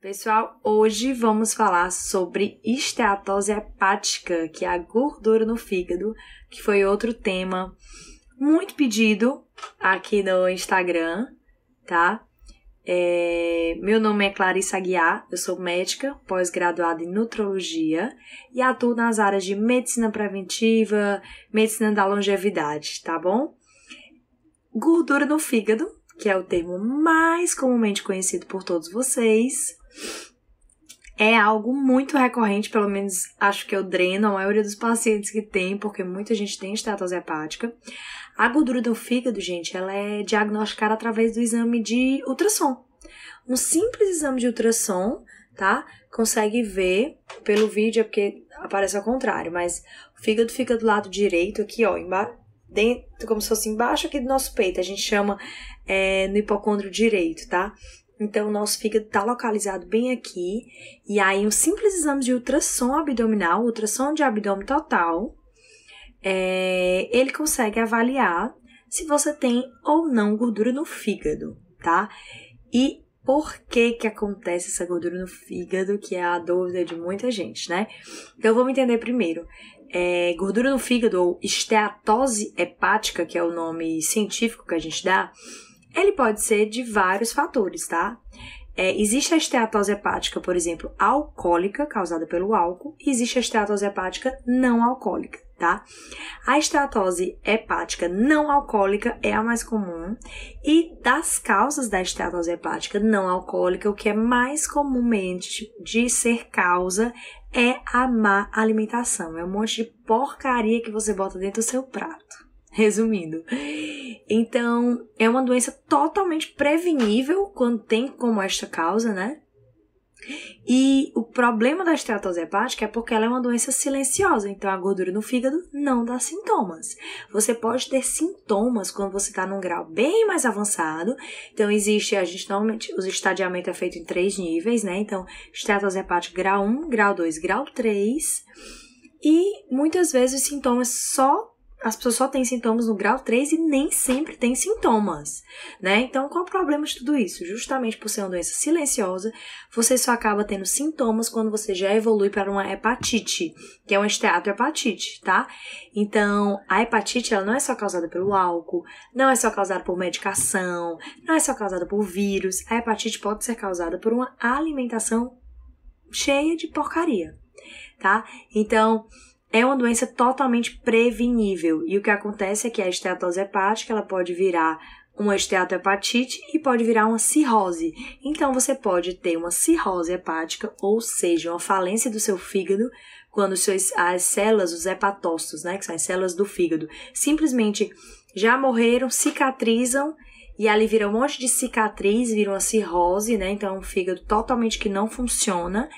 Pessoal, hoje vamos falar sobre esteatose hepática, que é a gordura no fígado, que foi outro tema muito pedido aqui no Instagram, tá? É, meu nome é Clarissa Aguiar, eu sou médica, pós-graduada em nutrologia e atuo nas áreas de medicina preventiva, medicina da longevidade, tá bom? Gordura no fígado, que é o termo mais comumente conhecido por todos vocês, é algo muito recorrente, pelo menos acho que eu dreno a maioria dos pacientes que tem, porque muita gente tem estatose hepática. A gordura do fígado, gente, ela é diagnosticada através do exame de ultrassom. Um simples exame de ultrassom, tá? Consegue ver pelo vídeo, é porque aparece ao contrário, mas o fígado fica do lado direito aqui, ó, embaixo, dentro, como se fosse embaixo aqui do nosso peito. A gente chama é, no hipocôndrio direito, tá? Então, o nosso fígado está localizado bem aqui. E aí, um simples exame de ultrassom abdominal, ultrassom de abdômen total, é, ele consegue avaliar se você tem ou não gordura no fígado, tá? E por que que acontece essa gordura no fígado, que é a dúvida de muita gente, né? Então, vamos entender primeiro. É, gordura no fígado, ou esteatose hepática, que é o nome científico que a gente dá, ele pode ser de vários fatores, tá? É, existe a esteatose hepática, por exemplo, alcoólica, causada pelo álcool, e existe a esteatose hepática não alcoólica, tá? A esteatose hepática não alcoólica é a mais comum, e das causas da esteatose hepática não alcoólica, o que é mais comumente de ser causa é a má alimentação. É um monte de porcaria que você bota dentro do seu prato. Resumindo. Então, é uma doença totalmente prevenível quando tem como esta causa, né? E o problema da esteatose hepática é porque ela é uma doença silenciosa, então a gordura no fígado não dá sintomas. Você pode ter sintomas quando você está num grau bem mais avançado. Então existe, a gente normalmente, os estadiamentos é feito em três níveis, né? Então, esteatose hepática grau 1, grau 2, grau 3. E muitas vezes os sintomas só as pessoas só têm sintomas no grau 3 e nem sempre têm sintomas, né? Então, qual o problema de tudo isso? Justamente por ser uma doença silenciosa, você só acaba tendo sintomas quando você já evolui para uma hepatite, que é uma esteatohepatite, tá? Então, a hepatite, ela não é só causada pelo álcool, não é só causada por medicação, não é só causada por vírus. A hepatite pode ser causada por uma alimentação cheia de porcaria, tá? Então, é uma doença totalmente prevenível. E o que acontece é que a esteatose hepática ela pode virar uma esteatohepatite e pode virar uma cirrose. Então você pode ter uma cirrose hepática, ou seja, uma falência do seu fígado, quando as células, os hepatócitos, né, que são as células do fígado, simplesmente já morreram, cicatrizam e ali vira um monte de cicatriz, vira uma cirrose, né? Então é um fígado totalmente que não funciona.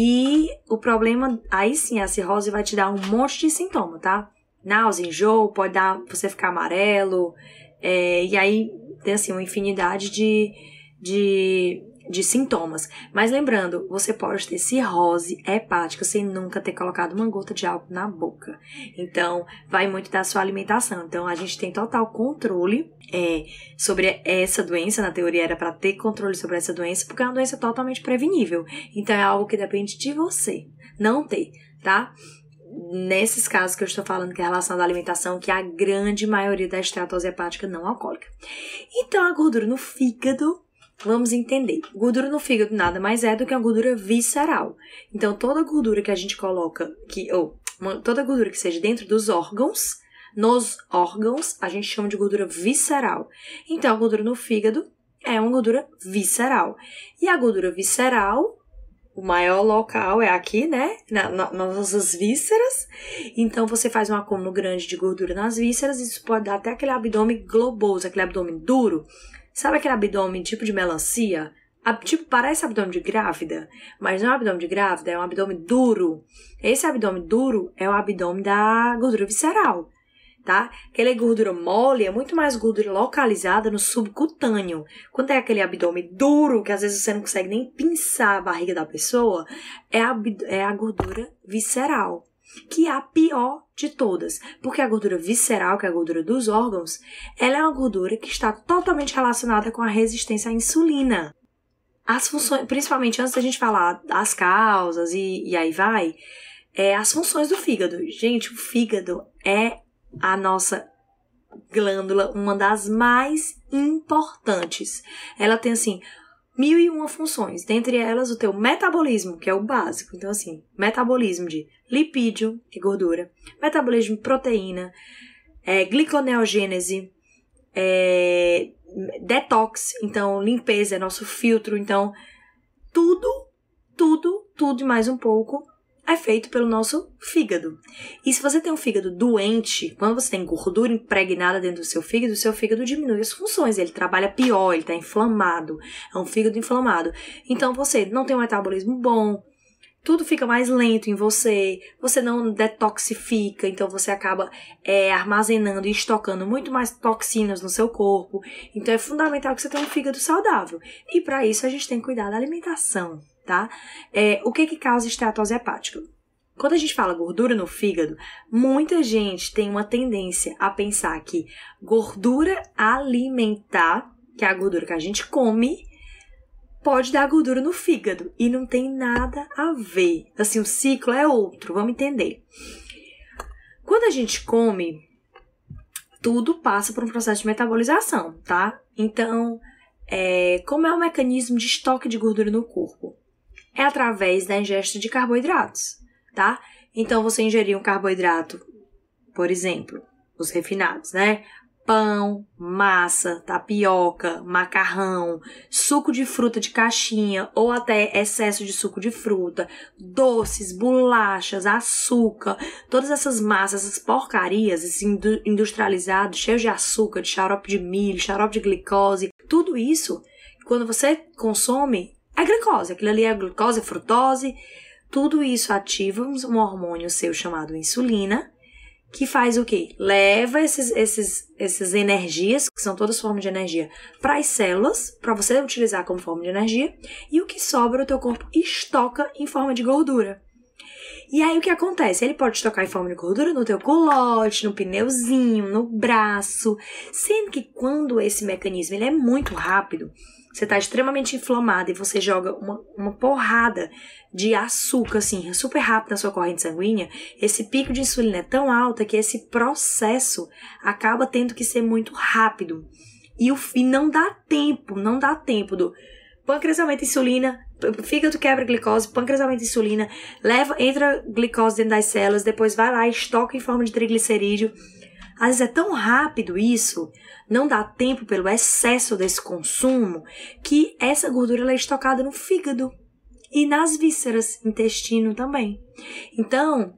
E o problema, aí sim, a cirrose vai te dar um monte de sintoma, tá? Náusea, enjoo, pode dar você ficar amarelo, é, e aí tem assim uma infinidade de, de de sintomas. Mas lembrando, você pode ter cirrose hepática sem nunca ter colocado uma gota de álcool na boca. Então, vai muito da sua alimentação. Então, a gente tem total controle é, sobre essa doença. Na teoria, era para ter controle sobre essa doença, porque é uma doença totalmente prevenível. Então, é algo que depende de você não ter, tá? nesses casos que eu estou falando, que é relação da alimentação, que a grande maioria da esteatose hepática não alcoólica. Então, a gordura no fígado Vamos entender. Gordura no fígado nada mais é do que a gordura visceral. Então, toda gordura que a gente coloca, que, ou toda gordura que seja dentro dos órgãos, nos órgãos, a gente chama de gordura visceral. Então, a gordura no fígado é uma gordura visceral. E a gordura visceral, o maior local é aqui, né? Na, na, nas nossas vísceras. Então, você faz um acúmulo grande de gordura nas vísceras, isso pode dar até aquele abdômen globoso, aquele abdômen duro. Sabe aquele abdômen tipo de melancia? Tipo, parece abdômen de grávida, mas não é abdômen de grávida, é um abdômen duro. Esse abdômen duro é o abdômen da gordura visceral, tá? Aquela gordura mole é muito mais gordura localizada no subcutâneo. Quando é aquele abdômen duro, que às vezes você não consegue nem pinçar a barriga da pessoa, é a, é a gordura visceral que é a pior de todas, porque a gordura visceral, que é a gordura dos órgãos, ela é uma gordura que está totalmente relacionada com a resistência à insulina. as funções, principalmente antes da gente falar das causas e, e aí vai, é as funções do fígado. Gente, o fígado é a nossa glândula, uma das mais importantes. Ela tem assim mil e uma funções, dentre elas o teu metabolismo, que é o básico. Então assim, metabolismo de lipídio, que é gordura, metabolismo de proteína, é, gliconeogênese, é, detox, então limpeza é nosso filtro, então tudo, tudo, tudo e mais um pouco é feito pelo nosso fígado. E se você tem um fígado doente, quando você tem gordura impregnada dentro do seu fígado, o seu fígado diminui as funções, ele trabalha pior, ele está inflamado, é um fígado inflamado. Então você não tem um metabolismo bom, tudo fica mais lento em você, você não detoxifica, então você acaba é, armazenando e estocando muito mais toxinas no seu corpo. Então é fundamental que você tenha um fígado saudável. E para isso a gente tem que cuidar da alimentação tá? É, o que que causa esteatose hepática? Quando a gente fala gordura no fígado, muita gente tem uma tendência a pensar que gordura alimentar, que é a gordura que a gente come, pode dar gordura no fígado e não tem nada a ver. Assim, o ciclo é outro, vamos entender. Quando a gente come, tudo passa por um processo de metabolização, tá? Então, é, como é o mecanismo de estoque de gordura no corpo? É através da ingesta de carboidratos, tá? Então você ingerir um carboidrato, por exemplo, os refinados, né? Pão, massa, tapioca, macarrão, suco de fruta de caixinha ou até excesso de suco de fruta, doces, bolachas, açúcar, todas essas massas, essas porcarias, esses industrializados, cheios de açúcar, de xarope de milho, xarope de glicose, tudo isso, quando você consome, é glicose. Aquilo ali é glicose, frutose. Tudo isso ativa um hormônio seu chamado insulina, que faz o quê? Leva esses, esses, essas energias, que são todas formas de energia, para as células, para você utilizar como forma de energia, e o que sobra o teu corpo estoca em forma de gordura. E aí o que acontece? Ele pode estocar em forma de gordura no teu colote, no pneuzinho, no braço, sendo que quando esse mecanismo ele é muito rápido, você está extremamente inflamado e você joga uma, uma porrada de açúcar, assim, super rápido na sua corrente sanguínea, esse pico de insulina é tão alto que esse processo acaba tendo que ser muito rápido. E, o, e não dá tempo, não dá tempo do pâncreas aumenta insulina, fígado quebra glicose, pâncreas aumenta insulina, leva, entra glicose dentro das células, depois vai lá estoca em forma de triglicerídeo. Às vezes é tão rápido isso não dá tempo pelo excesso desse consumo que essa gordura é estocada no fígado e nas vísceras, intestino também. Então,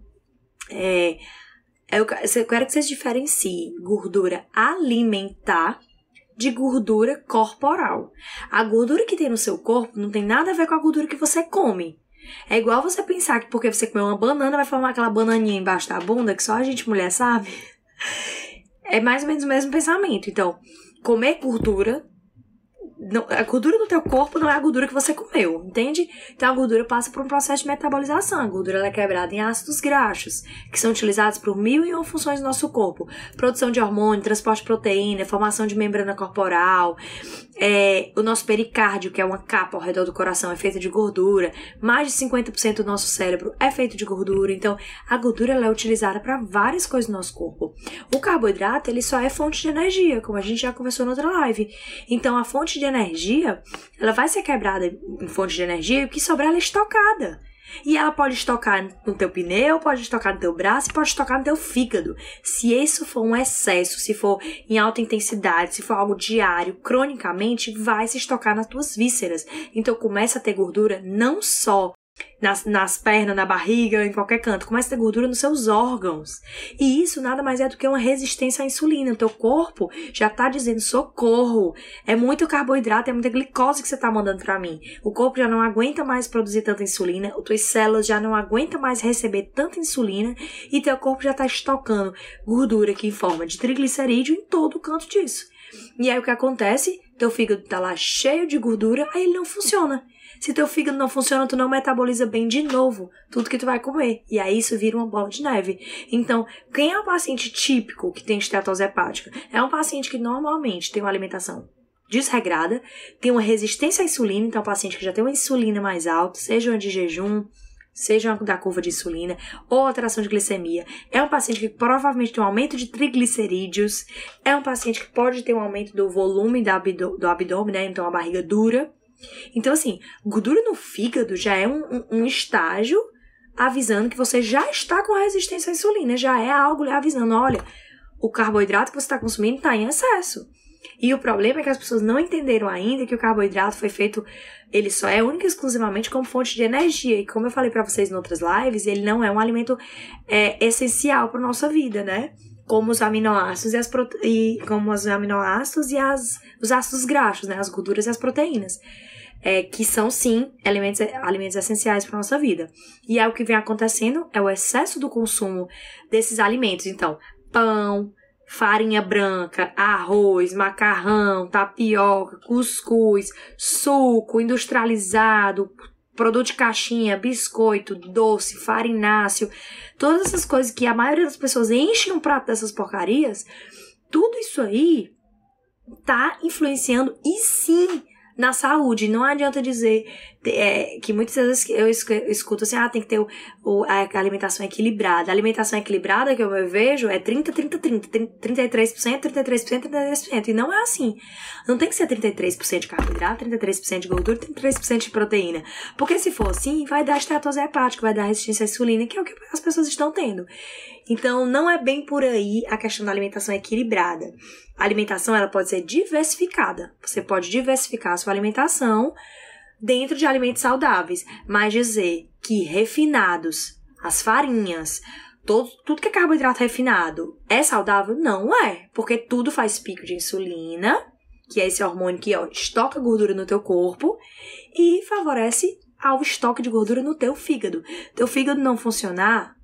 é, eu quero que vocês diferenciem gordura alimentar de gordura corporal. A gordura que tem no seu corpo não tem nada a ver com a gordura que você come. É igual você pensar que porque você comeu uma banana vai formar aquela bananinha embaixo da bunda que só a gente mulher sabe. É mais ou menos o mesmo pensamento. Então, comer gordura não, a gordura do teu corpo não é a gordura que você comeu, entende? Então a gordura passa por um processo de metabolização. A gordura é quebrada em ácidos graxos, que são utilizados por mil e uma funções do nosso corpo: produção de hormônio, transporte de proteína, formação de membrana corporal. É, o nosso pericárdio, que é uma capa ao redor do coração, é feita de gordura. Mais de 50% do nosso cérebro é feito de gordura. Então a gordura é utilizada para várias coisas no nosso corpo. O carboidrato ele só é fonte de energia, como a gente já conversou na outra live. Então a fonte de energia, ela vai ser quebrada em fonte de energia e o que sobrar ela é estocada. E ela pode estocar no teu pneu, pode estocar no teu braço pode estocar no teu fígado. Se isso for um excesso, se for em alta intensidade, se for algo diário, cronicamente, vai se estocar nas tuas vísceras. Então começa a ter gordura não só nas, nas pernas, na barriga, em qualquer canto. Começa a ter gordura nos seus órgãos. E isso nada mais é do que uma resistência à insulina. O teu corpo já está dizendo socorro. É muito carboidrato, é muita glicose que você está mandando para mim. O corpo já não aguenta mais produzir tanta insulina, as tuas células já não aguentam mais receber tanta insulina e teu corpo já está estocando gordura aqui em forma de triglicerídeo em todo o canto disso. E aí o que acontece? Teu fígado está lá cheio de gordura, aí ele não funciona. Se teu fígado não funciona, tu não metaboliza bem de novo tudo que tu vai comer. E aí isso vira uma bola de neve. Então, quem é o paciente típico que tem esteatose hepática? É um paciente que normalmente tem uma alimentação desregrada, tem uma resistência à insulina, então o paciente que já tem uma insulina mais alta, seja uma de jejum, seja da curva de insulina ou alteração de glicemia. É um paciente que provavelmente tem um aumento de triglicerídeos. É um paciente que pode ter um aumento do volume do, do abdômen, né? Então a barriga dura. Então, assim, gordura no fígado já é um, um, estágio avisando que você já está com resistência à insulina. Já é algo avisando: olha, o carboidrato que você está consumindo está em excesso. E o problema é que as pessoas não entenderam ainda que o carboidrato foi feito, ele só é único e exclusivamente como fonte de energia. E como eu falei para vocês em outras lives, ele não é um alimento é, essencial para nossa vida, né? Como os aminoácidos e as prote... e como os aminoácidos e as os ácidos graxos, né? As gorduras e as proteínas. É, que são sim alimentos, alimentos essenciais para nossa vida. E é o que vem acontecendo é o excesso do consumo desses alimentos. Então, pão, farinha branca, arroz, macarrão, tapioca, cuscuz, suco industrializado, produto de caixinha, biscoito, doce, farináceo, todas essas coisas que a maioria das pessoas enchem um prato dessas porcarias, tudo isso aí tá influenciando e sim na saúde. Não adianta dizer é, que muitas vezes eu escuto assim, ah, tem que ter o, o, a alimentação equilibrada. A alimentação equilibrada que eu vejo é 30, 30, 30, 33%, 33%, 33%. E não é assim. Não tem que ser 33% de carboidrato, 33% de gordura, 33% de proteína. Porque se for assim, vai dar esteatose hepática, vai dar resistência à insulina, que é o que as pessoas estão tendo. Então, não é bem por aí a questão da alimentação equilibrada. A alimentação ela pode ser diversificada. Você pode diversificar a sua alimentação dentro de alimentos saudáveis, mas dizer que refinados, as farinhas, todo, tudo que é carboidrato refinado é saudável? Não é, porque tudo faz pico de insulina, que é esse hormônio que ó, estoca gordura no teu corpo e favorece ao estoque de gordura no teu fígado. Teu fígado não funcionar,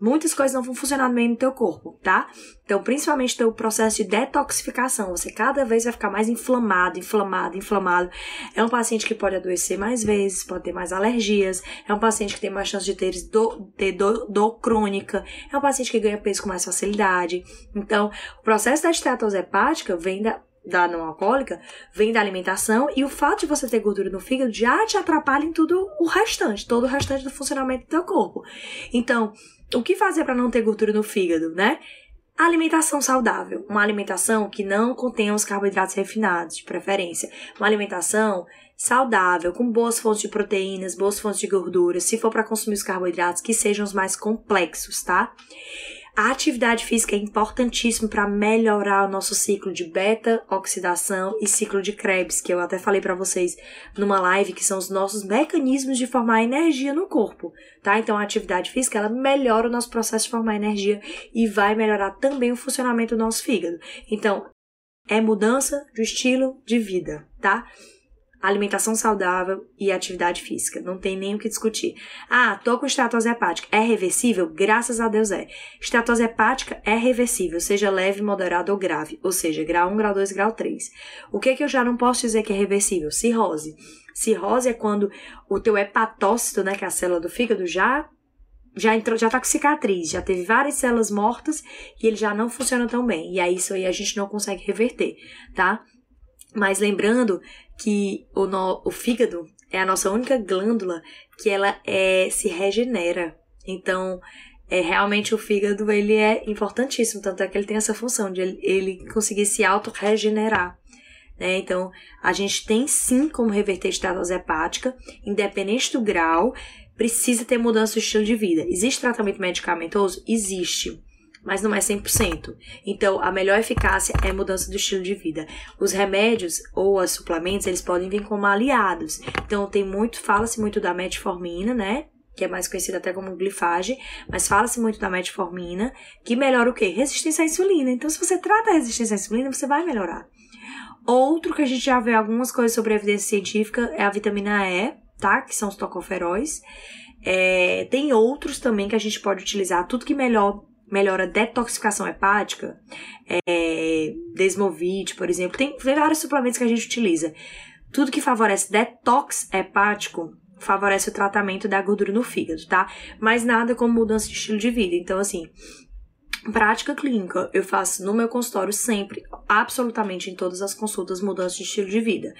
muitas coisas não vão funcionar bem no teu corpo, tá? Então, principalmente teu processo de detoxificação, você cada vez vai ficar mais inflamado, inflamado, inflamado. É um paciente que pode adoecer mais vezes, pode ter mais alergias, é um paciente que tem mais chance de ter dor, ter dor, dor crônica, é um paciente que ganha peso com mais facilidade. Então, o processo da esteatose hepática vem da da não alcoólica vem da alimentação e o fato de você ter gordura no fígado já te atrapalha em tudo o restante, todo o restante do funcionamento do teu corpo. Então, o que fazer para não ter gordura no fígado, né? Alimentação saudável, uma alimentação que não contenha os carboidratos refinados, de preferência. Uma alimentação saudável, com boas fontes de proteínas, boas fontes de gorduras. Se for para consumir os carboidratos, que sejam os mais complexos, tá? A atividade física é importantíssima para melhorar o nosso ciclo de beta-oxidação e ciclo de Krebs, que eu até falei para vocês numa live, que são os nossos mecanismos de formar energia no corpo, tá? Então a atividade física, ela melhora o nosso processo de formar energia e vai melhorar também o funcionamento do nosso fígado. Então, é mudança de estilo de vida, tá? Alimentação saudável e atividade física. Não tem nem o que discutir. Ah, tô com esteatose hepática. É reversível? Graças a Deus é. Esteatose hepática é reversível, seja leve, moderado ou grave. Ou seja, grau 1, grau 2, grau 3. O que, que eu já não posso dizer que é reversível? Cirrose. Cirrose é quando o teu hepatócito, né, que é a célula do fígado, já já entrou, já tá com cicatriz, já teve várias células mortas e ele já não funciona tão bem. E aí isso aí a gente não consegue reverter, tá? Mas lembrando que o, no, o fígado é a nossa única glândula que ela é, se regenera. Então, é, realmente o fígado ele é importantíssimo, tanto é que ele tem essa função de ele, ele conseguir se auto-regenerar. Né? Então, a gente tem sim como reverter a esteatose hepática, independente do grau, precisa ter mudança de estilo de vida. Existe tratamento medicamentoso? Existe mas não é 100%. Então, a melhor eficácia é mudança do estilo de vida. Os remédios ou os suplementos, eles podem vir como aliados. Então, tem muito, fala-se muito da metformina, né? Que é mais conhecida até como glifage, mas fala-se muito da metformina, que melhora o quê? Resistência à insulina. Então, se você trata a resistência à insulina, você vai melhorar. Outro que a gente já vê algumas coisas sobre evidência científica é a vitamina E, tá? Que são os tocoferóis. É, tem outros também que a gente pode utilizar, tudo que melhor, melhora a detoxificação hepática, é, Desmovit, por exemplo, tem, tem vários suplementos que a gente utiliza. Tudo que favorece detox hepático favorece o tratamento da gordura no fígado, tá? Mas nada como mudança de estilo de vida. Então, assim, Prática clínica, eu faço no meu consultório sempre, absolutamente em todas as consultas, mudança de estilo de vida.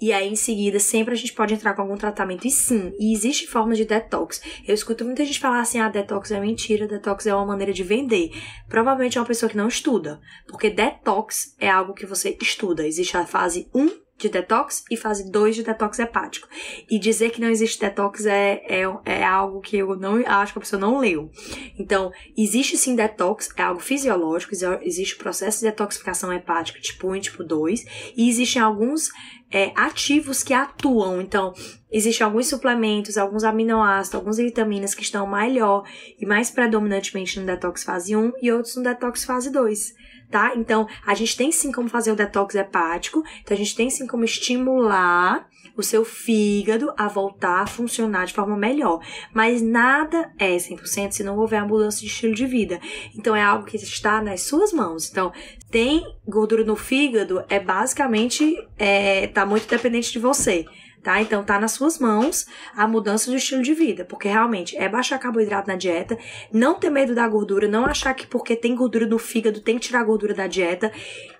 E aí, em seguida, sempre a gente pode entrar com algum tratamento. E sim, e existe formas de detox. Eu escuto muita gente falar assim: ah, detox é mentira, detox é uma maneira de vender. Provavelmente é uma pessoa que não estuda. Porque detox é algo que você estuda. Existe a fase 1 de detox e fase 2 de detox hepático. E dizer que não existe detox é, é, é algo que eu não acho que a pessoa não leu. Então, existe sim detox, é algo fisiológico, existe o processo de detoxificação hepática tipo 1 e tipo 2, e existem alguns é, ativos que atuam. Então, existem alguns suplementos, alguns aminoácidos, algumas vitaminas que estão melhor e mais predominantemente no detox fase 1 e outros no detox fase 2 tá? Então, a gente tem sim como fazer o detox hepático, então a gente tem sim como estimular o seu fígado a voltar a funcionar de forma melhor. Mas nada é 100% se não houver a mudança de estilo de vida. Então, é algo que está nas suas mãos. Então, tem gordura no fígado, é basicamente, é, tá muito dependente de você tá? Então tá nas suas mãos a mudança do estilo de vida, porque realmente é baixar carboidrato na dieta, não ter medo da gordura, não achar que porque tem gordura no fígado tem que tirar a gordura da dieta.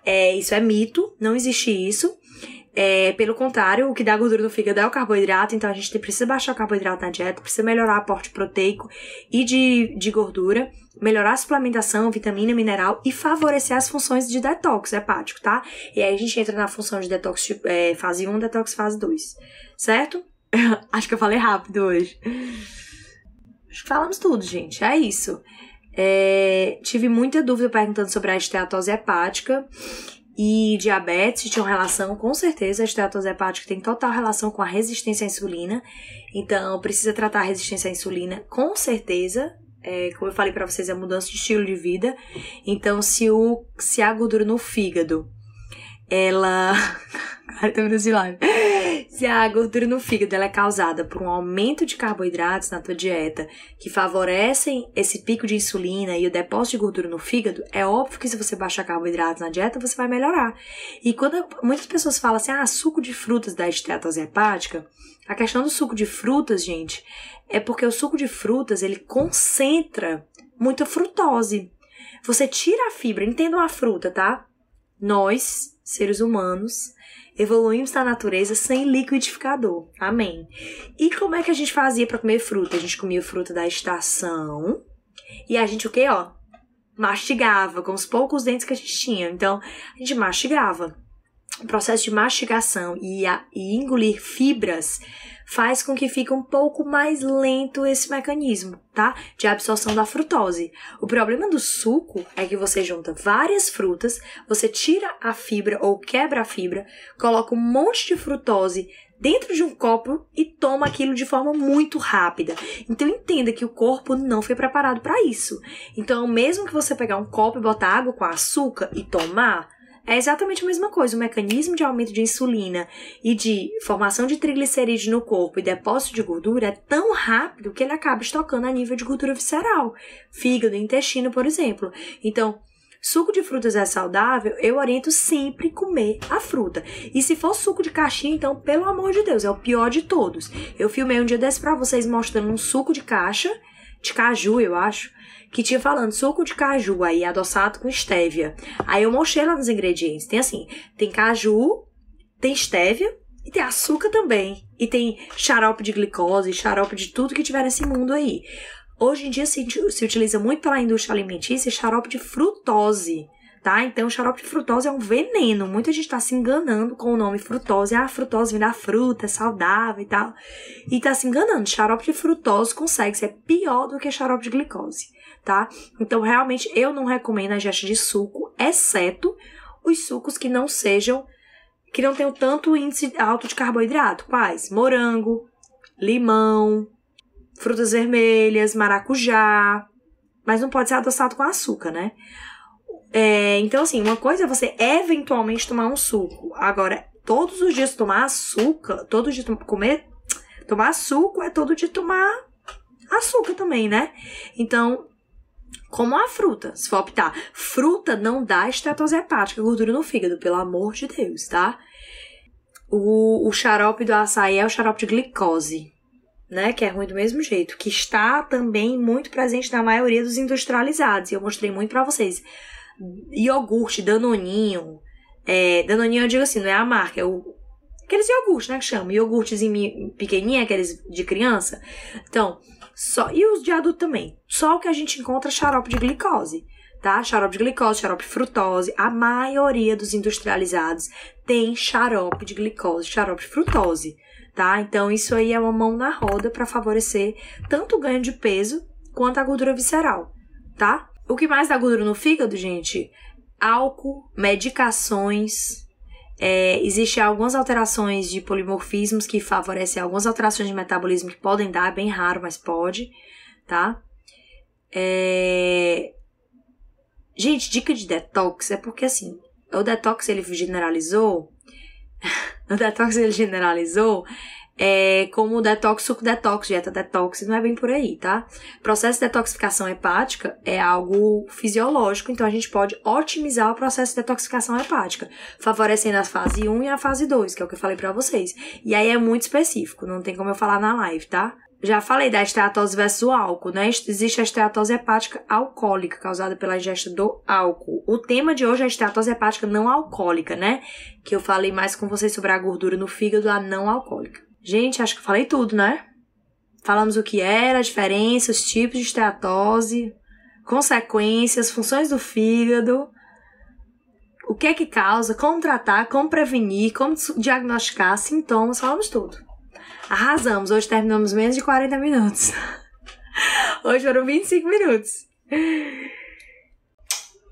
É, isso é mito, não existe isso. É, pelo contrário, o que dá gordura no fígado é o carboidrato, então a gente precisa baixar o carboidrato na dieta, precisa melhorar o aporte proteico e de, de gordura, melhorar a suplementação, vitamina, mineral e favorecer as funções de detox hepático, tá? E aí a gente entra na função de detox é, fase 1, detox fase 2, certo? Acho que eu falei rápido hoje. Acho que falamos tudo, gente. É isso. É, tive muita dúvida perguntando sobre a esteatose hepática e diabetes tinham relação, com certeza, a esteatose hepática tem total relação com a resistência à insulina. Então, precisa tratar a resistência à insulina, com certeza. É, como eu falei para vocês, é mudança de estilo de vida. Então, se, o, se a gordura no fígado ela. Cara, tô me Se a gordura no fígado é causada por um aumento de carboidratos na tua dieta que favorecem esse pico de insulina e o depósito de gordura no fígado, é óbvio que se você baixar carboidratos na dieta, você vai melhorar. E quando muitas pessoas falam assim, ah, suco de frutas da esteatose hepática, a questão do suco de frutas, gente, é porque o suco de frutas ele concentra muita frutose. Você tira a fibra, entenda uma fruta, tá? Nós, seres humanos, evoluímos na natureza sem liquidificador. Amém. E como é que a gente fazia para comer fruta? A gente comia fruta da estação e a gente o quê, ó? Mastigava com os poucos dentes que a gente tinha. Então, a gente mastigava. O processo de mastigação e, a, e engolir fibras faz com que fique um pouco mais lento esse mecanismo, tá? De absorção da frutose. O problema do suco é que você junta várias frutas, você tira a fibra ou quebra a fibra, coloca um monte de frutose dentro de um copo e toma aquilo de forma muito rápida. Então entenda que o corpo não foi preparado para isso. Então, mesmo que você pegar um copo e botar água com açúcar e tomar, é exatamente a mesma coisa. O mecanismo de aumento de insulina e de formação de triglicerídeos no corpo e depósito de gordura é tão rápido que ele acaba estocando a nível de gordura visceral, fígado, intestino, por exemplo. Então, Suco de frutas é saudável, eu oriento sempre comer a fruta. E se for suco de caixinha, então, pelo amor de Deus, é o pior de todos. Eu filmei um dia desse pra vocês mostrando um suco de caixa, de caju, eu acho, que tinha falando suco de caju aí adoçado com estévia. Aí eu mostrei lá nos ingredientes. Tem assim, tem caju, tem estévia e tem açúcar também. E tem xarope de glicose, xarope de tudo que tiver nesse mundo aí. Hoje em dia se, se utiliza muito pela indústria alimentícia xarope de frutose tá? Então, xarope de frutose é um veneno. Muita gente tá se enganando com o nome frutose. Ah, a frutose vem da fruta, é saudável e tal. E tá se enganando. Xarope de frutose consegue ser pior do que xarope de glicose tá? Então, realmente, eu não recomendo a ingesta de suco, exceto os sucos que não sejam, que não tenham tanto índice alto de carboidrato. Quais? Morango, limão, frutas vermelhas, maracujá. Mas não pode ser adoçado com açúcar, né? É, então, assim, uma coisa é você eventualmente tomar um suco. Agora, todos os dias tomar açúcar, todos os dias comer, tomar suco é todo dia tomar açúcar também, né? Então, como a fruta, se for optar. Fruta não dá estetose hepática, gordura no fígado, pelo amor de Deus, tá? O, o xarope do açaí é o xarope de glicose, né, que é ruim do mesmo jeito, que está também muito presente na maioria dos industrializados. E eu mostrei muito para vocês. Iogurte, danoninho. É, danoninho eu digo assim, não é a marca, é o aqueles iogurtes, né, que chama, iogurtezinho pequenininho, aqueles de criança. Então, só e os de adulto também. Só o que a gente encontra é xarope de glicose, tá? Xarope de glicose, xarope frutose. A maioria dos industrializados tem xarope de glicose, xarope de frutose tá? Então isso aí é uma mão na roda para favorecer tanto o ganho de peso quanto a gordura visceral, tá? O que mais dá gordura no fígado, gente? Álcool, medicações. É, Existem algumas alterações de polimorfismos que favorecem algumas alterações de metabolismo que podem dar, é bem raro, mas pode, tá? É... Gente, dica de detox é porque assim, o detox ele generalizou o detox ele generalizou é, como detox, suco detox, dieta detox, não é bem por aí, tá? Processo de detoxificação hepática é algo fisiológico, então a gente pode otimizar o processo de detoxificação hepática, favorecendo a fase 1 e a fase 2, que é o que eu falei para vocês. E aí é muito específico, não tem como eu falar na live, tá? Já falei da esteatose versus o álcool, né? Existe a esteatose hepática alcoólica, causada pela ingesta do álcool. O tema de hoje é a esteatose hepática não alcoólica, né? Que eu falei mais com vocês sobre a gordura no fígado, a não alcoólica. Gente, acho que falei tudo, né? Falamos o que era, a diferença, os tipos de esteatose, consequências, funções do fígado, o que é que causa, como tratar, como prevenir, como diagnosticar, sintomas, falamos tudo. Arrasamos. Hoje terminamos menos de 40 minutos. Hoje foram 25 minutos.